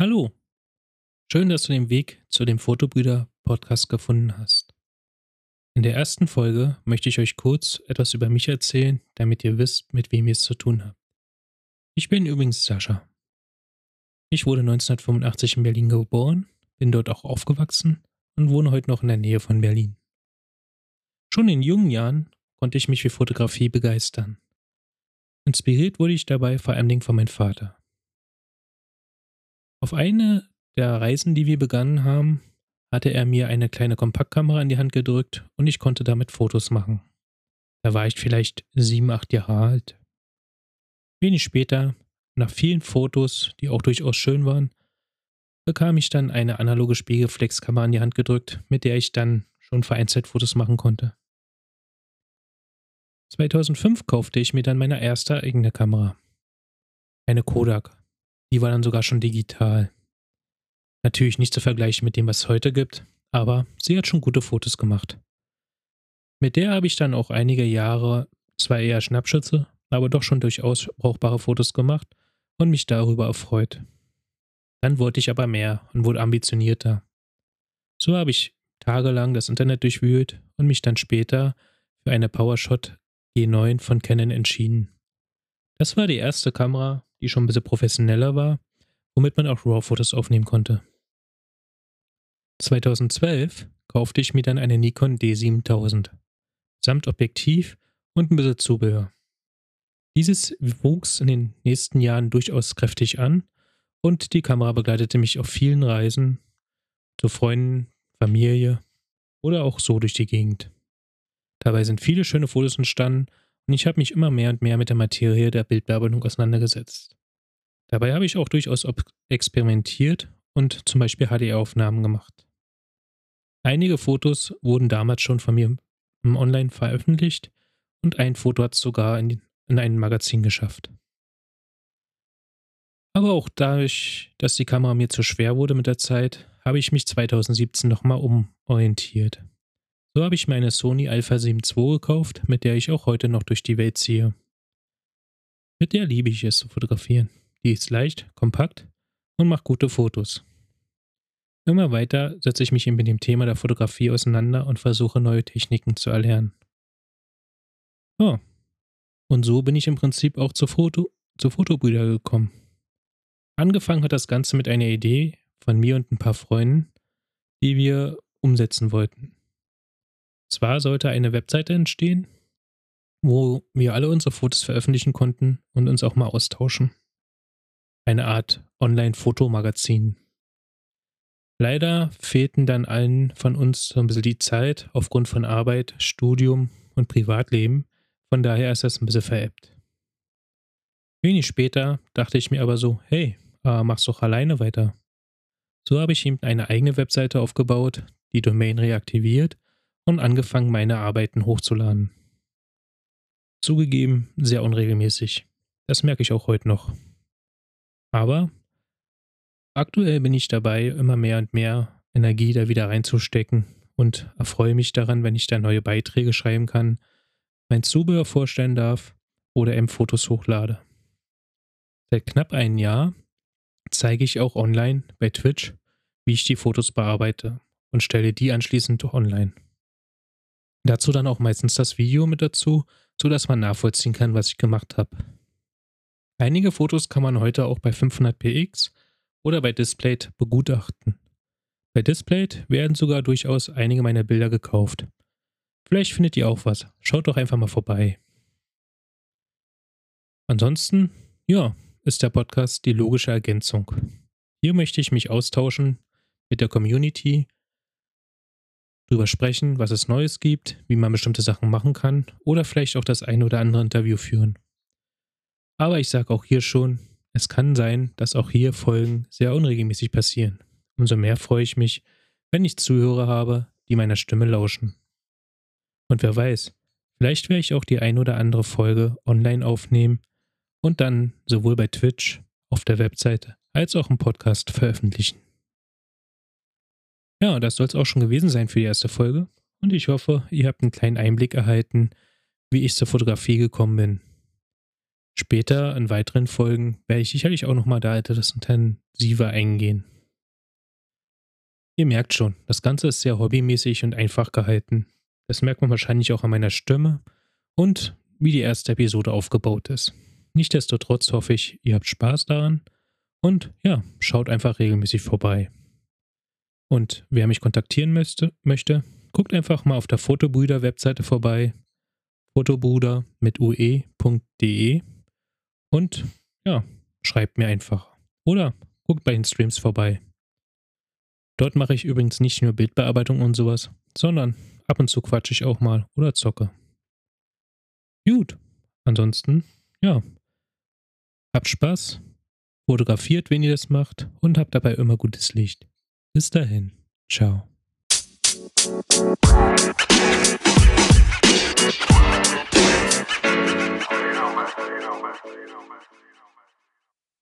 Hallo, schön, dass du den Weg zu dem Fotobrüder-Podcast gefunden hast. In der ersten Folge möchte ich euch kurz etwas über mich erzählen, damit ihr wisst, mit wem ihr es zu tun habt. Ich bin übrigens Sascha. Ich wurde 1985 in Berlin geboren, bin dort auch aufgewachsen und wohne heute noch in der Nähe von Berlin. Schon in jungen Jahren konnte ich mich für Fotografie begeistern. Inspiriert wurde ich dabei vor allem von meinem Vater. Auf eine der Reisen, die wir begangen haben, hatte er mir eine kleine Kompaktkamera in die Hand gedrückt und ich konnte damit Fotos machen. Da war ich vielleicht sieben, acht Jahre alt. Wenig später, nach vielen Fotos, die auch durchaus schön waren, bekam ich dann eine analoge Spiegelflexkamera in die Hand gedrückt, mit der ich dann schon vereinzelt Fotos machen konnte. 2005 kaufte ich mir dann meine erste eigene Kamera. Eine Kodak. Die war dann sogar schon digital. Natürlich nicht zu vergleichen mit dem, was es heute gibt, aber sie hat schon gute Fotos gemacht. Mit der habe ich dann auch einige Jahre zwar eher Schnappschütze, aber doch schon durchaus brauchbare Fotos gemacht und mich darüber erfreut. Dann wollte ich aber mehr und wurde ambitionierter. So habe ich tagelang das Internet durchwühlt und mich dann später für eine PowerShot G9 von Canon entschieden. Das war die erste Kamera, die schon ein bisschen professioneller war, womit man auch RAW-Fotos aufnehmen konnte. 2012 kaufte ich mir dann eine Nikon D7000 samt Objektiv und ein bisschen Zubehör. Dieses wuchs in den nächsten Jahren durchaus kräftig an und die Kamera begleitete mich auf vielen Reisen zu Freunden, Familie oder auch so durch die Gegend. Dabei sind viele schöne Fotos entstanden und ich habe mich immer mehr und mehr mit der Materie der Bildbearbeitung auseinandergesetzt. Dabei habe ich auch durchaus experimentiert und zum Beispiel HDR-Aufnahmen gemacht. Einige Fotos wurden damals schon von mir online veröffentlicht und ein Foto hat es sogar in, in ein Magazin geschafft. Aber auch dadurch, dass die Kamera mir zu schwer wurde mit der Zeit, habe ich mich 2017 nochmal umorientiert. So habe ich mir eine Sony Alpha 7 II gekauft, mit der ich auch heute noch durch die Welt ziehe. Mit der liebe ich es zu fotografieren. Die ist leicht, kompakt und macht gute Fotos. Immer weiter setze ich mich mit dem Thema der Fotografie auseinander und versuche neue Techniken zu erlernen. Oh. Und so bin ich im Prinzip auch zu Foto, zu Fotobrüder gekommen. Angefangen hat das Ganze mit einer Idee von mir und ein paar Freunden, die wir umsetzen wollten. Zwar sollte eine Webseite entstehen, wo wir alle unsere Fotos veröffentlichen konnten und uns auch mal austauschen. Eine Art Online-Fotomagazin. Leider fehlten dann allen von uns so ein bisschen die Zeit aufgrund von Arbeit, Studium und Privatleben. Von daher ist das ein bisschen veräppt. Wenig später dachte ich mir aber so, hey, äh, mach's doch alleine weiter. So habe ich ihm eine eigene Webseite aufgebaut, die Domain reaktiviert und angefangen, meine Arbeiten hochzuladen. Zugegeben, sehr unregelmäßig. Das merke ich auch heute noch. Aber aktuell bin ich dabei, immer mehr und mehr Energie da wieder reinzustecken und erfreue mich daran, wenn ich da neue Beiträge schreiben kann, mein Zubehör vorstellen darf oder M-Fotos hochlade. Seit knapp einem Jahr zeige ich auch online bei Twitch, wie ich die Fotos bearbeite und stelle die anschließend online. Dazu dann auch meistens das Video mit dazu, sodass man nachvollziehen kann, was ich gemacht habe. Einige Fotos kann man heute auch bei 500px oder bei Displayed begutachten. Bei Displayed werden sogar durchaus einige meiner Bilder gekauft. Vielleicht findet ihr auch was. Schaut doch einfach mal vorbei. Ansonsten, ja, ist der Podcast die logische Ergänzung. Hier möchte ich mich austauschen mit der Community drüber sprechen, was es Neues gibt, wie man bestimmte Sachen machen kann oder vielleicht auch das ein oder andere Interview führen. Aber ich sage auch hier schon, es kann sein, dass auch hier Folgen sehr unregelmäßig passieren. Umso mehr freue ich mich, wenn ich Zuhörer habe, die meiner Stimme lauschen. Und wer weiß, vielleicht werde ich auch die ein oder andere Folge online aufnehmen und dann sowohl bei Twitch, auf der Webseite, als auch im Podcast veröffentlichen. Ja, das soll es auch schon gewesen sein für die erste Folge. Und ich hoffe, ihr habt einen kleinen Einblick erhalten, wie ich zur Fotografie gekommen bin. Später in weiteren Folgen werde ich sicherlich auch nochmal da etwas intensiver eingehen. Ihr merkt schon, das Ganze ist sehr hobbymäßig und einfach gehalten. Das merkt man wahrscheinlich auch an meiner Stimme und wie die erste Episode aufgebaut ist. Nichtsdestotrotz hoffe ich, ihr habt Spaß daran und ja, schaut einfach regelmäßig vorbei. Und wer mich kontaktieren möchte, möchte guckt einfach mal auf der Fotobrüder-Webseite vorbei. Fotobrüder mit ue.de und ja, schreibt mir einfach. Oder guckt bei den Streams vorbei. Dort mache ich übrigens nicht nur Bildbearbeitung und sowas, sondern ab und zu quatsche ich auch mal oder zocke. Gut, ansonsten, ja, habt Spaß, fotografiert, wenn ihr das macht und habt dabei immer gutes Licht. Bis dahin, ciao. you know, man.